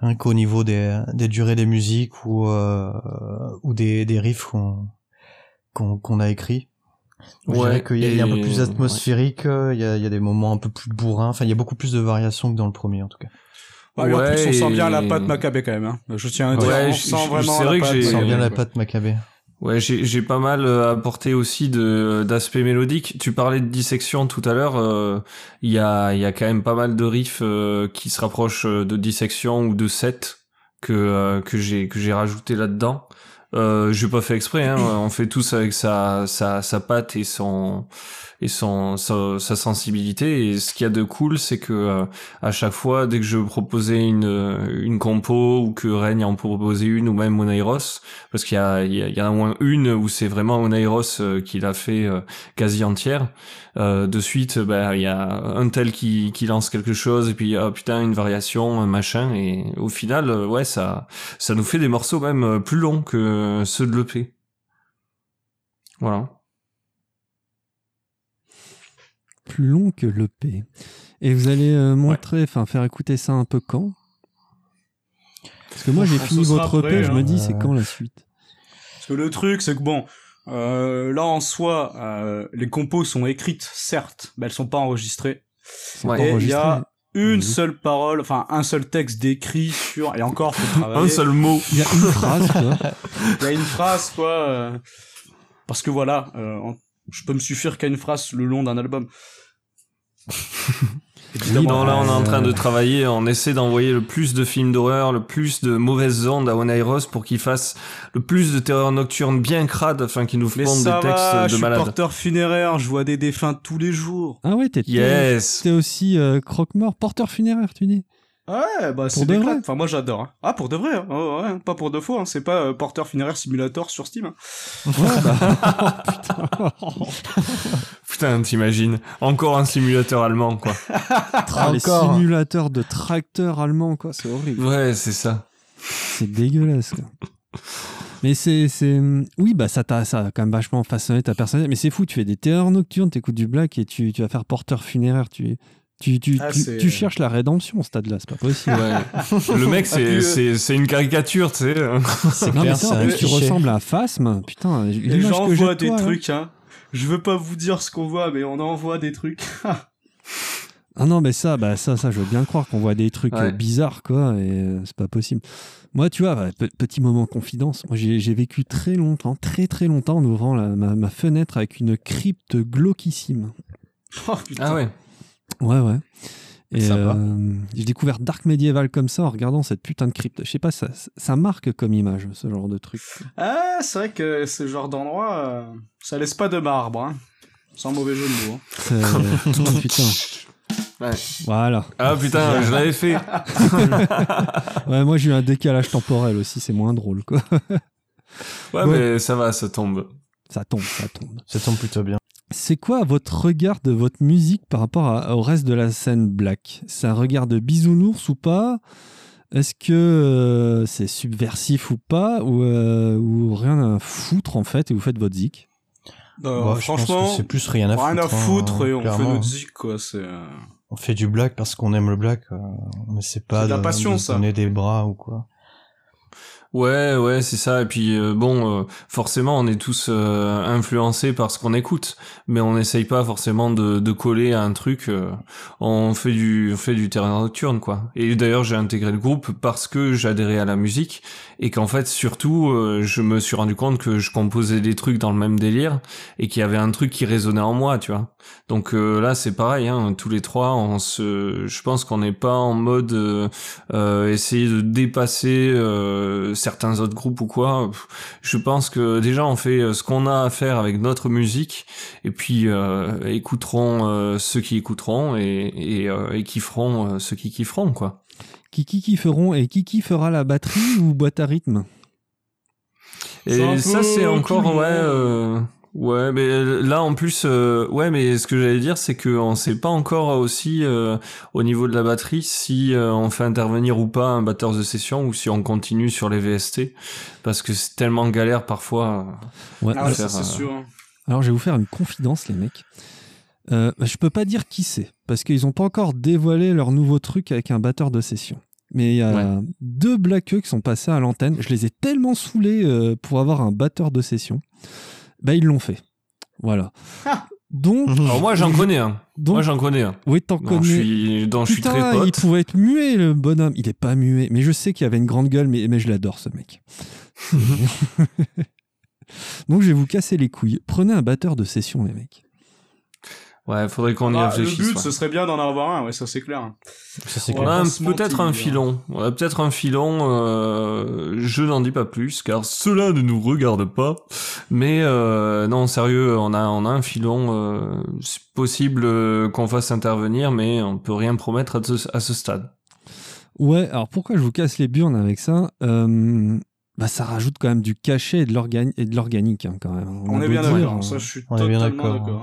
S4: hein, qu'au niveau des, des durées des musiques ou euh, ou des, des riffs qu'on qu'on qu'on a. Je dirais
S3: Ouais,
S4: qu'il y, y a un peu plus atmosphérique, euh, il y, a, il y a des moments un peu plus bourrins, enfin il y a beaucoup plus de variations que dans le premier en tout cas.
S2: Ouais, mais en
S3: Ouais,
S2: plus, on sent bien la patte Maccabée quand même. Hein. Je tiens à dire,
S3: Ouais,
S2: on
S3: je-
S2: sent
S3: je-
S2: vraiment la patte
S4: On sent bien la patte Maccabée.
S3: Ouais, j'ai pas mal euh, apporté aussi de d'aspect mélodique. Tu parlais de dissection tout à l'heure. euh, Il y a y a quand même pas mal de riffs euh, qui se rapprochent euh, de dissection ou de set que euh, que j'ai que j'ai rajouté là-dedans. Euh, j'ai pas fait exprès. Hein, on fait tous avec sa sa sa patte et son et son sa, sa sensibilité. Et ce qu'il y a de cool, c'est que euh, à chaque fois, dès que je proposais une une compo ou que Règne en proposait une ou même Oneiros, parce qu'il y a, il y, y en a au moins une où c'est vraiment Oneiros euh, qui l'a fait euh, quasi entière. Euh, de suite, bah, il y a un tel qui, qui lance quelque chose et puis ah putain une variation, un machin et au final, euh, ouais ça ça nous fait des morceaux même euh, plus longs que ceux de l'EP. Voilà.
S1: Plus long que l'EP. Et vous allez euh, montrer, enfin faire écouter ça un peu quand? Parce que moi j'ai fini votre EP, je
S2: hein.
S1: me dis c'est quand la suite?
S2: Parce que le truc, c'est que bon, euh, là en soi, euh, les compos sont écrites, certes, mais elles sont pas enregistrées.
S3: Ouais.
S2: il y a une
S1: Oui.
S2: seule parole, enfin un seul texte décrit sur, et encore, faut travailler.
S3: Un seul mot.
S1: Il y a une phrase quoi. [laughs]
S2: Il y a une phrase, quoi. euh, Parce que voilà, euh, en- je peux me suffire qu'à une phrase le long d'un album. [laughs]
S3: Oui, non, là, on est en train de travailler. On essaie d'envoyer le plus de films d'horreur, le plus de mauvaises ondes à Oneiros pour qu'il fasse le plus de terreur nocturne bien crade afin qu'il nous fonde des textes
S2: va, je
S3: de
S2: suis
S3: malade.
S2: porteur funéraire, je vois des défunts tous les jours.
S1: Ah ouais, t'es
S3: Yes!
S1: t'es aussi euh, croque-mort, porteur funéraire, tu dis
S2: Ouais, bah c'est
S1: de
S2: des. Enfin, moi j'adore. hein. Ah, pour de vrai, hein. Oh, ouais, pas pour de faux. Hein. C'est pas euh, porteur funéraire simulator sur Steam. hein.
S1: Ouais, bah. [laughs] [laughs]
S3: Putain, t'imagines. Encore un simulateur allemand, quoi. [laughs]
S1: Ah, les
S4: Encore.
S1: simulateurs de tracteurs allemands, quoi, c'est horrible.
S3: Ouais, c'est ça.
S1: C'est dégueulasse, quoi. Mais c'est, c'est, oui, bah, ça t'a, ça a quand même vachement façonné ta personnalité. Mais c'est fou, tu fais des terreurs nocturnes, t'écoutes du black et tu, tu vas faire porteur funéraire. Tu, tu, tu,
S2: Ah,
S1: tu, cherches la rédemption au stade-là, c'est pas possible.
S3: Ouais. Le mec,
S2: Ah,
S3: c'est, [laughs] c'est, c'est une caricature, tu sais.
S4: C'est
S1: non, mais
S4: clair,
S1: ça, en
S4: un
S1: plus, tu ressembles à Phasm. Putain,
S2: Les gens
S1: que
S2: voient
S1: de
S2: des
S1: toi, là.
S2: trucs, hein. Je veux pas vous dire ce qu'on voit, mais on envoie des trucs.
S1: Ah non, mais ça, bah ça, ça, je veux bien croire qu'on voit des trucs
S3: Ouais.
S1: euh, bizarres, quoi, et euh, c'est pas possible. Moi, tu vois, bah, pe- petit moment confidence, moi j'ai j'ai vécu très longtemps, très très longtemps en ouvrant la- ma, ma fenêtre avec une crypte glauquissime.
S2: oh, putain.
S3: Ah ouais.
S1: Ouais, ouais. Et
S4: Sympa.
S1: euh, j'ai découvert Dark Medieval comme ça en regardant cette putain de crypte. Je sais pas, ça, ça marque comme image, ce genre de truc.
S2: Ah, c'est vrai que ce genre d'endroit, euh, ça laisse pas de marbre, hein. Sans mauvais jeu de mots. hein. [laughs]
S1: C'est- oh, [laughs] putain.
S3: Ouais.
S1: Voilà.
S3: Ah putain, [laughs] je l'avais fait.
S1: Ouais, moi j'ai eu un décalage temporel aussi, c'est moins drôle, quoi.
S3: Ouais,
S1: Ouais.
S3: mais ça va, ça tombe.
S1: Ça tombe, ça tombe.
S4: Ça tombe plutôt bien.
S1: C'est quoi votre regard de votre musique par rapport à- au reste de la scène black? C'est un regard de bisounours ou pas? Est-ce que euh, c'est subversif ou pas? Ou, euh, ou rien à foutre en fait et vous faites votre zik?
S2: Euh,
S4: Bah,
S2: franchement,
S4: c'est plus rien à foutre.
S2: rien à
S4: hein,
S2: foutre et on fait notre zik, quoi. C'est. euh,
S4: On fait du black parce qu'on aime le black. On essaie pas
S2: C'est de la passion,
S4: de
S2: ça.
S4: des bras ou quoi.
S3: Ouais, ouais, c'est ça. Et puis euh, bon, euh, forcément, on est tous euh, influencés par ce qu'on écoute, mais on n'essaye pas forcément de, de coller à un truc. euh, on fait du, on fait du terrain nocturne, quoi. Et d'ailleurs, j'ai intégré le groupe parce que j'adhérais à la musique et qu'en fait, surtout, je me suis rendu compte que je composais des trucs dans le même délire et qu'il y avait un truc qui résonnait en moi, tu vois. Donc là, c'est pareil. Hein, tous les trois, on se, je pense qu'on n'est pas en mode essayer de dépasser certains autres groupes ou quoi. Je pense que déjà on fait euh, ce qu'on a à faire avec notre musique et puis euh, écouteront euh, ceux qui écouteront et, et, euh, et kifferont euh, ceux qui kifferont quoi.
S1: Qui qui qui feront et qui qui fera la batterie ou boîte à rythme?
S3: Et ça c'est encore ouais euh, ouais mais là en plus euh, ouais mais ce que j'allais dire c'est que on sait pas encore aussi euh, au niveau de la batterie si euh, on fait intervenir ou pas un batteur de session ou si on continue sur les VST parce que c'est tellement galère parfois.
S1: Ouais,
S2: Ah ça
S3: faire, euh,
S2: sûr. hein.
S1: alors, je vais vous faire une confidence les mecs. Euh, bah, je peux pas dire qui c'est parce qu'ils ont pas encore dévoilé leur nouveau truc avec un batteur de session. Mais il y a
S3: Ouais.
S1: deux blackeux qui sont passés à l'antenne. Je les ai tellement saoulés euh, pour avoir un batteur de session. Bah ils l'ont fait. Voilà. Donc,
S3: Alors moi j'en connais un.
S1: donc
S3: Moi j'en connais un.
S1: oui, t'en
S3: je
S1: connais.
S3: suis, dont je suis
S1: Putain,
S3: très
S1: il pouvait être muet, le bonhomme. Il est pas muet. Mais je sais qu'il avait une grande gueule, mais, mais je l'adore, ce mec. [laughs] [laughs] Donc, je vais vous casser les couilles. Prenez un batteur de session, les mecs.
S3: Ouais, faudrait qu'on y
S2: Ah, le
S3: réfléchisse.
S2: but,
S3: ouais.
S2: ce serait bien d'en avoir un, ouais, ça c'est clair.
S4: Ça, c'est clair.
S3: peut-être un
S2: hein.
S3: filon. On a peut-être un filon. euh, je n'en dis pas plus, car cela ne nous regarde pas. Mais euh, non, sérieux, on a on a un filon. euh, c'est possible euh, qu'on fasse intervenir, mais on peut rien promettre à ce, à ce stade.
S1: Ouais, alors pourquoi je vous casse les burnes avec ça Euh, bah, Ça rajoute quand même du cachet et de l'organi- et de l'organique, hein, quand même.
S2: On, est bien d'accord, ça je suis
S4: on est bien
S2: totalement
S4: d'accord.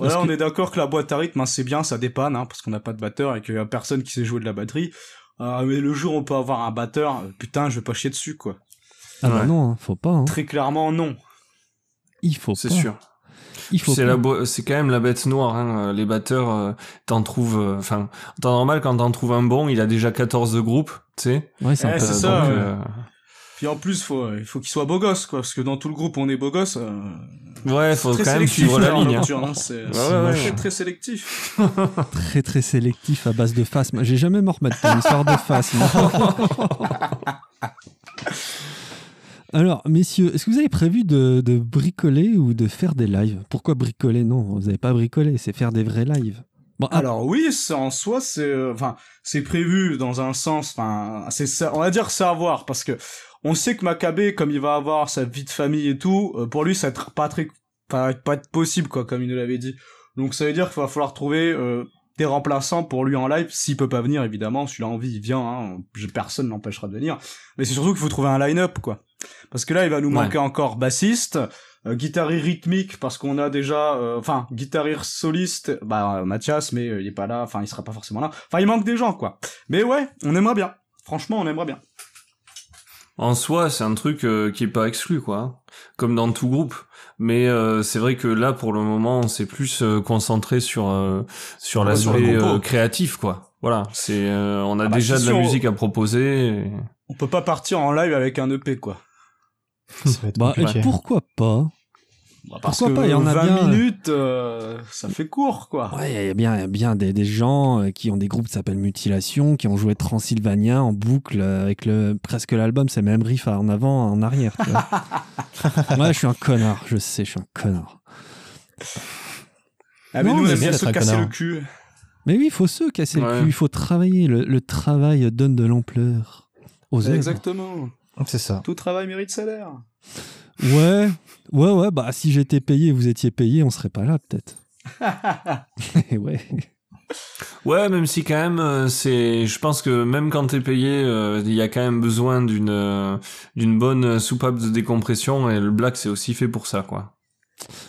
S2: Voilà, on
S1: que-
S2: est d'accord que la boîte à rythme, hein, c'est bien, ça dépanne, hein, parce qu'on n'a pas de batteur et qu'il y a personne qui sait jouer de la batterie. Ah, mais le jour où on peut avoir un batteur, putain, je vais pas chier dessus, quoi.
S1: Ah bah
S3: Ouais.
S1: non, hein, faut pas. hein.
S2: Très clairement, non.
S1: Il faut
S3: C'est sûr. C'est la c'est quand même la bête noire. Hein. Les batteurs, euh, t'en trouves. euh, Enfin, en temps normal, quand t'en trouves un bon, il a déjà 14 de groupe, tu sais.
S1: Ouais, c'est
S2: Eh,
S3: Euh,
S2: ça,
S3: donc,
S2: ouais.
S3: euh,
S2: Puis en plus, faut, il faut qu'il soit beau gosse, quoi, parce que dans tout le groupe, on est beau gosse. euh,
S3: Ouais, faut quand même suivre la
S2: Terreur
S3: ligne. hein.
S2: Hein, c'est
S3: Ouais,
S2: c'est
S3: ouais,
S2: très,
S3: ouais.
S2: très sélectif. [laughs]
S1: très très sélectif à base de phasme. J'ai jamais me remettre pour l'histoire de phasme. [laughs] Alors, messieurs, est-ce que vous avez prévu de, de bricoler ou de faire des lives? Pourquoi bricoler? Non, vous n'avez pas bricolé, c'est faire des vrais lives. Bon, ah,
S2: Alors oui, c'est en soi, c'est, euh, enfin, c'est prévu dans un sens, enfin, c'est, on va dire savoir, parce que on sait que Maccabée, comme il va avoir sa vie de famille et tout, euh, pour lui, ça va être pas très, pas, pas être possible, quoi, comme il nous l'avait dit. Donc ça veut dire qu'il va falloir trouver euh, des remplaçants pour lui en live, s'il peut pas venir, évidemment, s'il a envie, il vient, hein, personne l'empêchera de venir. Mais c'est surtout qu'il faut trouver un line-up, quoi. Parce que là, il va nous
S3: Ouais.
S2: manquer encore bassiste, euh, guitariste rythmique parce qu'on a déjà euh, enfin guitariste soliste bah euh, Mathias mais euh, il est pas là enfin il sera pas forcément là enfin il manque des gens quoi mais ouais on aimerait bien franchement on aimerait bien
S3: En soi, c'est un truc euh, qui est pas exclu, quoi. Comme dans tout groupe. Mais euh, c'est vrai que là, pour le moment, on s'est plus euh, concentré sur euh, sur
S2: Ouais,
S3: l'aspect euh, créatif, quoi. Voilà, c'est euh, on a
S2: Ah bah,
S3: déjà de la musique à proposer. et-
S2: on peut pas partir en live avec un EP quoi
S4: Ça va être
S1: bah, et pourquoi pas
S2: Bah, parce
S1: Pourquoi
S2: que
S1: pas, il y en a
S2: 20
S1: bien, euh.
S2: minutes euh, ça fait court quoi
S1: Ouais, il y a bien, il y a bien des, des gens euh, qui ont des groupes qui s'appellent Mutilation, qui ont joué Transylvania en boucle euh, avec le presque l'album, c'est même riff en avant, en arrière. tu vois. [laughs] ouais, je suis un connard, je sais, je suis un connard.
S2: ah mais
S1: Non,
S2: nous on aime bien se casser
S4: connard.
S2: le cul
S1: Mais oui, il faut se casser le cul, il faut travailler. Le, le travail donne de l'ampleur aux œuvres.
S2: exactement
S4: C'est ça.
S2: tout travail mérite salaire
S1: Ouais, ouais, ouais. Bah, si j'étais payé, vous étiez payé, on serait pas là, peut-être. [laughs] Ouais.
S3: Ouais, même si quand même, euh, c'est, je pense que même quand t'es payé, euh, il y a quand même besoin d'une euh, d'une bonne soupape de décompression et le black c'est aussi fait pour ça, quoi.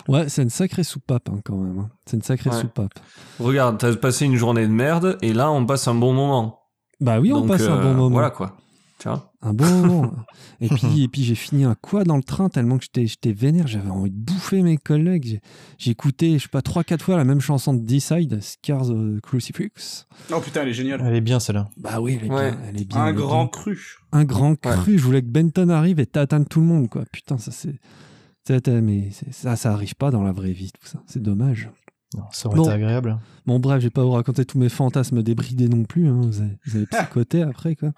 S1: Ouais, c'est une sacrée soupape hein, quand même. hein. C'est une sacrée
S3: Ouais.
S1: soupape.
S3: Regarde, t'as passé une journée de merde et là on passe un bon moment.
S1: Bah oui, on
S3: Donc,
S1: passe un bon moment.
S3: Voilà quoi. Tu vois?
S1: Un bon moment. et [laughs] puis, et puis j'ai fini un quoi dans le train tellement que j'étais, j'étais vénère. J'avais envie de bouffer mes collègues. Écouté, je sais pas, trois, quatre fois la même chanson de D-Side, Scars of Crucifix.
S2: oh putain elle est géniale
S4: Elle est bien celle-là.
S1: Bah oui, elle est
S3: Ouais.
S1: bien. Elle est bien
S2: un grand
S1: bien.
S2: cru
S1: Un grand cru. Je voulais que Benton arrive et t'atteindre tout le monde, quoi. Putain, ça c'est. c'est- Mais c'est- ça, ça arrive pas dans la vraie vie, tout ça. C'est dommage.
S4: Non, ça aurait
S1: Bon.
S4: été agréable.
S1: Bon, bref, je vais pas vous raconter tous mes fantasmes débridés non plus. hein. Vous, avez, vous avez [laughs] psychoté après, quoi.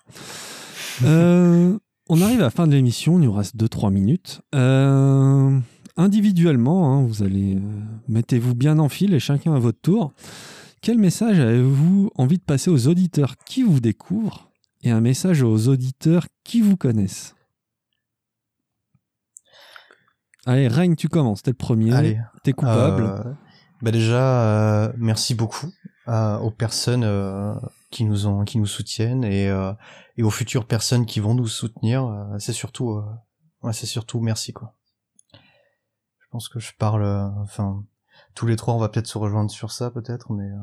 S1: Euh, on arrive à la fin de l'émission. Il nous reste 2-3 minutes. Euh, individuellement, hein, vous allez. euh, Mettez-vous bien en file et chacun à votre tour. Quel message avez-vous envie de passer aux auditeurs qui vous découvrent et un message aux auditeurs qui vous connaissent? Allez, Règne, tu commences. T'es le premier. T'es coupable.
S4: Bah déjà, merci beaucoup aux personnes qui nous ont, qui nous soutiennent et, euh, et aux futures personnes qui vont nous soutenir. euh, c'est surtout, euh, ouais, c'est surtout merci quoi. Je pense que je parle, euh, enfin, tous les trois, on va peut-être se rejoindre sur ça peut-être, mais euh,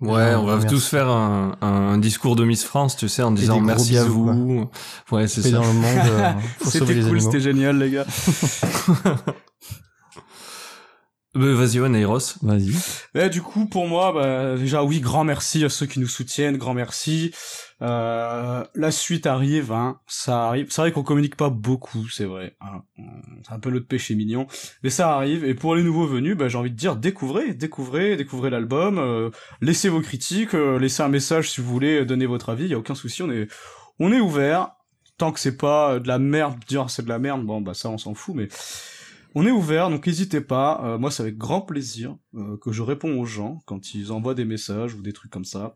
S3: Ouais, on va
S4: merci.
S3: tous faire un, un discours de Miss France, tu sais, en disant merci à vous. Ouais, c'est ça.
S4: dans le monde, euh, [laughs]
S2: c'était cool c'était génial les gars [laughs]
S3: Bah, vas-y, Oneiros.
S1: Vas-y.
S2: Et du coup, pour moi, bah, déjà, oui, grand merci à ceux qui nous soutiennent, grand merci. Euh, la suite arrive, hein, ça arrive. C'est vrai qu'on communique pas beaucoup, c'est vrai. Hein. C'est un peu notre péché mignon, mais ça arrive. Et pour les nouveaux venus, bah, j'ai envie de dire, découvrez, découvrez, découvrez l'album, euh, laissez vos critiques, euh, laissez un message si vous voulez donner votre avis. Il y a aucun souci, on est, on est ouvert. Tant que c'est pas de la merde, dire c'est de la merde, bon bah ça on s'en fout, mais on est ouvert, donc n'hésitez pas. Euh, moi, c'est avec grand plaisir euh, que je réponds aux gens quand ils envoient des messages ou des trucs comme ça.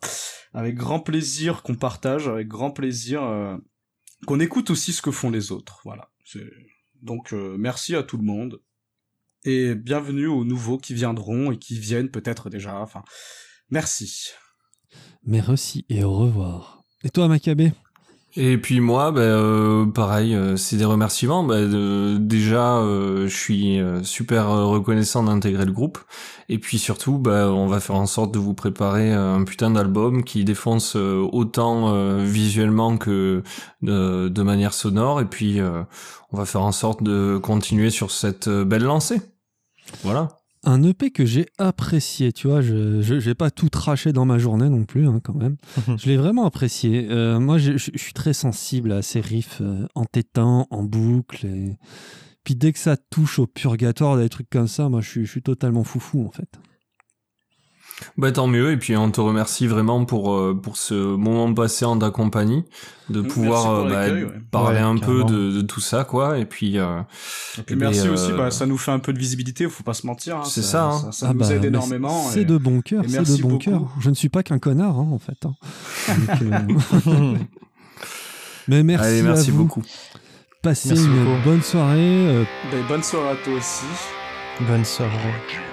S2: Avec grand plaisir qu'on partage, avec grand plaisir euh, qu'on écoute aussi ce que font les autres. Voilà. Donc, merci à tout le monde et bienvenue aux nouveaux qui viendront et qui viennent peut-être déjà. Enfin, merci.
S1: Merci et au revoir. Et toi, Maccabé
S3: et puis moi, bah, euh, pareil, euh, c'est des remerciements. Bah, déjà, euh, je suis super reconnaissant d'intégrer le groupe. Et puis surtout, bah, on va faire en sorte de vous préparer un putain d'album qui défonce autant visuellement que de, manière sonore. Et puis, on va faire en sorte de continuer sur cette belle lancée. Voilà
S1: un EP que j'ai apprécié, tu vois, je n'ai pas tout traché dans ma journée non plus, hein, quand même. je l'ai vraiment apprécié. Euh, moi, je, suis très sensible à ces riffs euh, entêtants, en boucle. Et... Puis dès que ça touche au purgatoire, des trucs comme ça, moi, je suis, je suis totalement foufou, en fait.
S3: Bah tant mieux. Et puis on te remercie vraiment pour euh, pour ce moment passé en ta compagnie, de pouvoir euh, bah, parler un peu de, de, tout ça quoi. Et puis euh,
S2: et puis merci aussi bah ça nous fait un peu de visibilité faut pas se mentir hein,
S3: c'est ça
S2: hein. ça, nous ah bah, aide énormément
S1: c'est de bon cœur c'est de bon cœur. Je ne suis pas qu'un connard hein, en fait hein. [laughs] [laughs] mais merci
S3: Allez, merci beaucoup.
S1: Passez une bonne soirée
S2: ben, bonne soirée à toi aussi.
S4: Bonne soirée